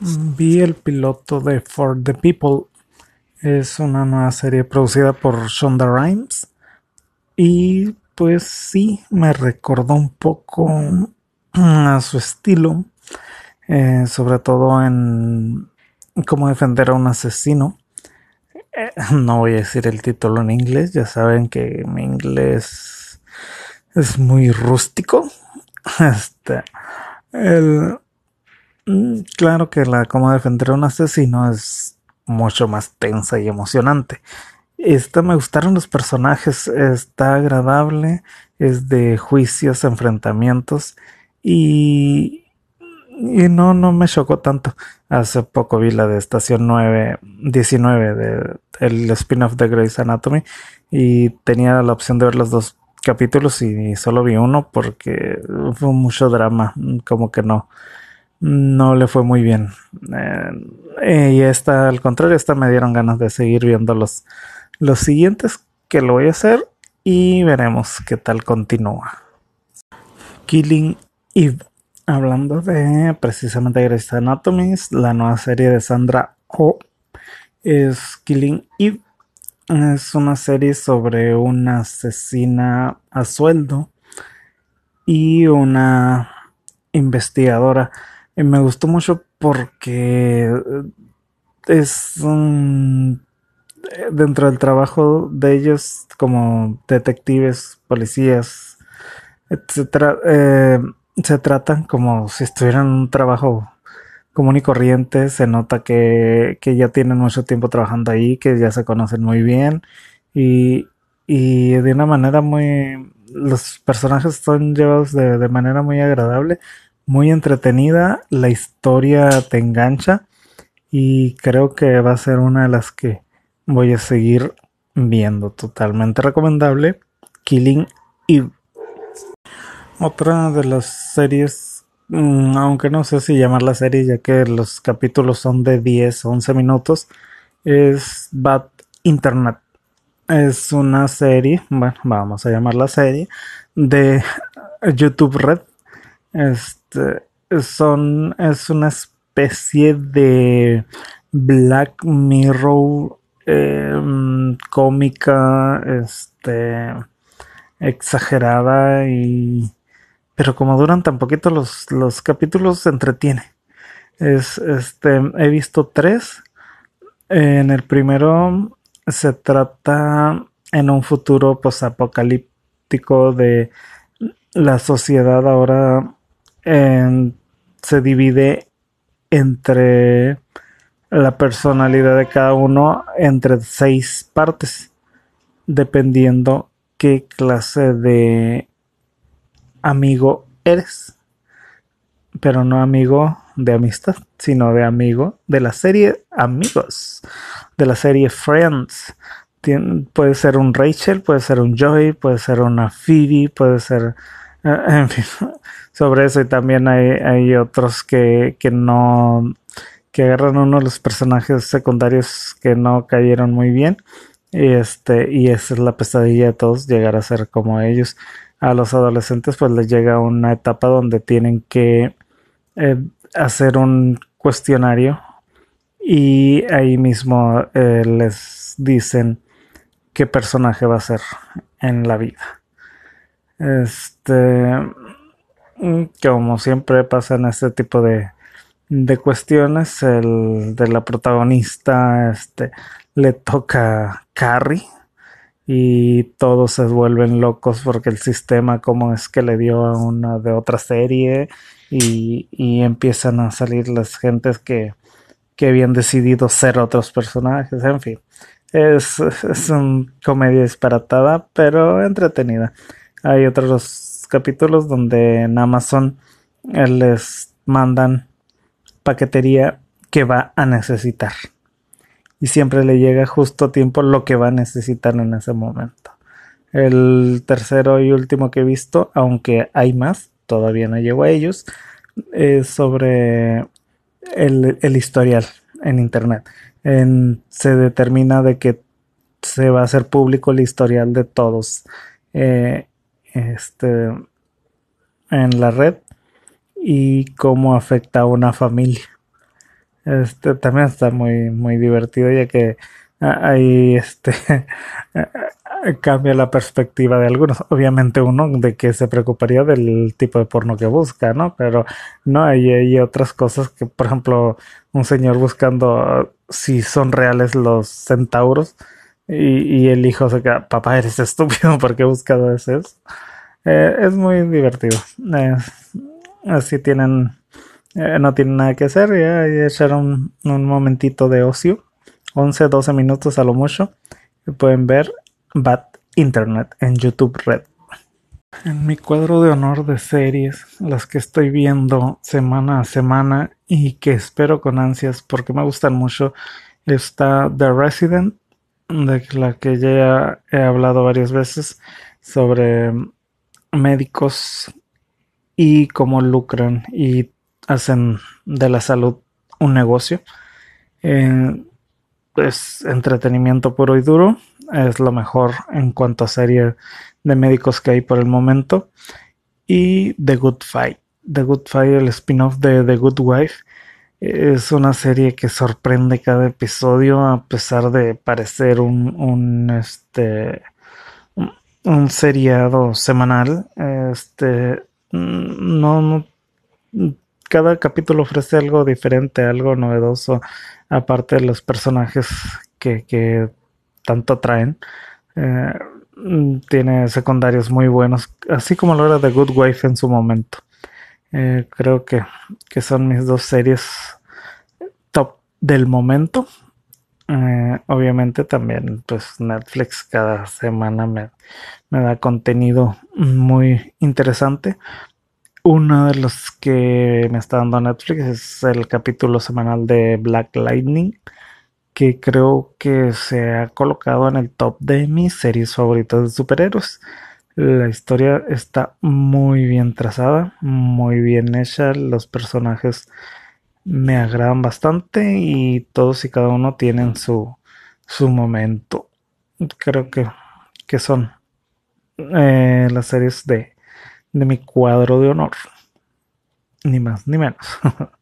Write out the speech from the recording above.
Vi el piloto de For the People. Es una nueva serie producida por Shonda Rhimes. Y pues sí, me recordó un poco a su estilo. eh, sobre todo en cómo defender a un asesino. Eh, no voy a decir el título en inglés, ya saben que mi inglés es muy rústico. Este, el, claro que la cómo defender a un asesino es mucho más tensa y emocionante. Esta me gustaron los personajes, está agradable, es de juicios, enfrentamientos y, y no, no me chocó tanto. Hace poco vi la de Estación 9, 19 de el spin-off de Grey's Anatomy y tenía la opción de ver los dos capítulos y solo vi uno porque fue mucho drama, como que no, no le fue muy bien. Eh, y esta, al contrario, esta me dieron ganas de seguir viendo los, los siguientes que lo voy a hacer y veremos qué tal continúa. Killing Eve. Hablando de precisamente Grey's Anatomy, la nueva serie de Sandra Oh es Killing Eve. Es una serie sobre una asesina a sueldo y una investigadora. Y me gustó mucho porque es un, dentro del trabajo de ellos como detectives, policías, etcétera, eh, se tratan como si estuvieran en un trabajo común y corriente. Se nota que, que, ya tienen mucho tiempo trabajando ahí, que ya se conocen muy bien y, y de una manera muy... Los personajes son llevados de, de manera muy agradable, muy entretenida, la historia te engancha y creo que va a ser una de las que voy a seguir viendo. Totalmente recomendable. Killing Eve. Otra de las series, mmm, aunque no sé si llamarla serie, ya que los capítulos son de 10 o 11 minutos, es Bad Internet. Es una serie, bueno, vamos a llamarla serie, de YouTube Red. Este, son, es una especie de Black Mirror eh, cómica, este, exagerada y pero como duran tan poquito los, los capítulos se entretiene. Es, este, he visto tres. En el primero se trata en un futuro posapocalíptico de la sociedad ahora se divide entre la personalidad de cada uno entre seis partes, dependiendo qué clase de amigo eres. Pero no amigo de amistad, sino de amigo de la serie Amigos, de la serie Friends. Puede ser un Rachel, puede ser un Joey, puede ser una Phoebe, puede ser... Uh, en fin, sobre eso y también hay, hay otros que, que no... que agarran uno de los personajes secundarios que no cayeron muy bien. Y, este, y esa es la pesadilla de todos, llegar a ser como ellos a los adolescentes pues les llega una etapa donde tienen que eh, hacer un cuestionario y ahí mismo eh, les dicen qué personaje va a ser en la vida. Este, como siempre pasa en este tipo de, de cuestiones, el de la protagonista este, le toca Carrie, y todos se vuelven locos porque el sistema como es que le dio a una de otra serie y, y empiezan a salir las gentes que, que, habían decidido ser otros personajes, en fin. Es, es una comedia disparatada, pero entretenida. Hay otros capítulos donde en Amazon les mandan paquetería que va a necesitar y siempre le llega justo a tiempo lo que va a necesitar en ese momento. El tercero y último que he visto, aunque hay más, todavía no llego a ellos, es sobre el, el historial en Internet. Se determina de que se va a hacer público el historial de todos eh, este, en la red y cómo afecta a una familia. Este también está muy, muy divertido ya que ahí este cambia la perspectiva de algunos. Obviamente uno de que se preocuparía del tipo de porno que busca, ¿no? Pero no, hay, hay otras cosas que, por ejemplo, un señor buscando si son reales los centauros y, el hijo se queda, papá, eres estúpido, ¿por qué buscado eso? Eh, es muy divertido. así tienen, eh, no tienen nada que hacer, ya, echaron un, momentito de ocio, 11, 12 minutos a lo mucho, y pueden ver Bad Internet en YouTube Red. En mi cuadro de honor de series, las que estoy viendo semana a semana y que espero con ansias porque me gustan mucho, está The Resident, de la que ya he hablado varias veces sobre médicos y cómo lucran y hacen de la salud un negocio. Eh, es entretenimiento puro y duro. Es lo mejor en cuanto a serie de médicos que hay por el momento. Y The Good Fight. The Good Fight, el spin-off de The Good Wife. Es una serie que sorprende cada episodio a pesar de parecer un, un este un seriado semanal. Este no, no cada capítulo ofrece algo diferente, algo novedoso, aparte de los personajes que, que tanto atraen. Eh, tiene secundarios muy buenos, así como lo era The Good Wife en su momento. Eh, creo que, que, son mis dos series top del momento. Eh, obviamente también pues Netflix cada semana me, me da contenido muy interesante. Uno de los que me está dando Netflix es el capítulo semanal de Black Lightning, que creo que se ha colocado en el top de mis series favoritas de superhéroes. La historia está muy bien trazada, muy bien hecha, los personajes me agradan bastante y todos y cada uno tienen su, su momento. Creo que, que son eh, las series de, de mi cuadro de honor. Ni más ni menos.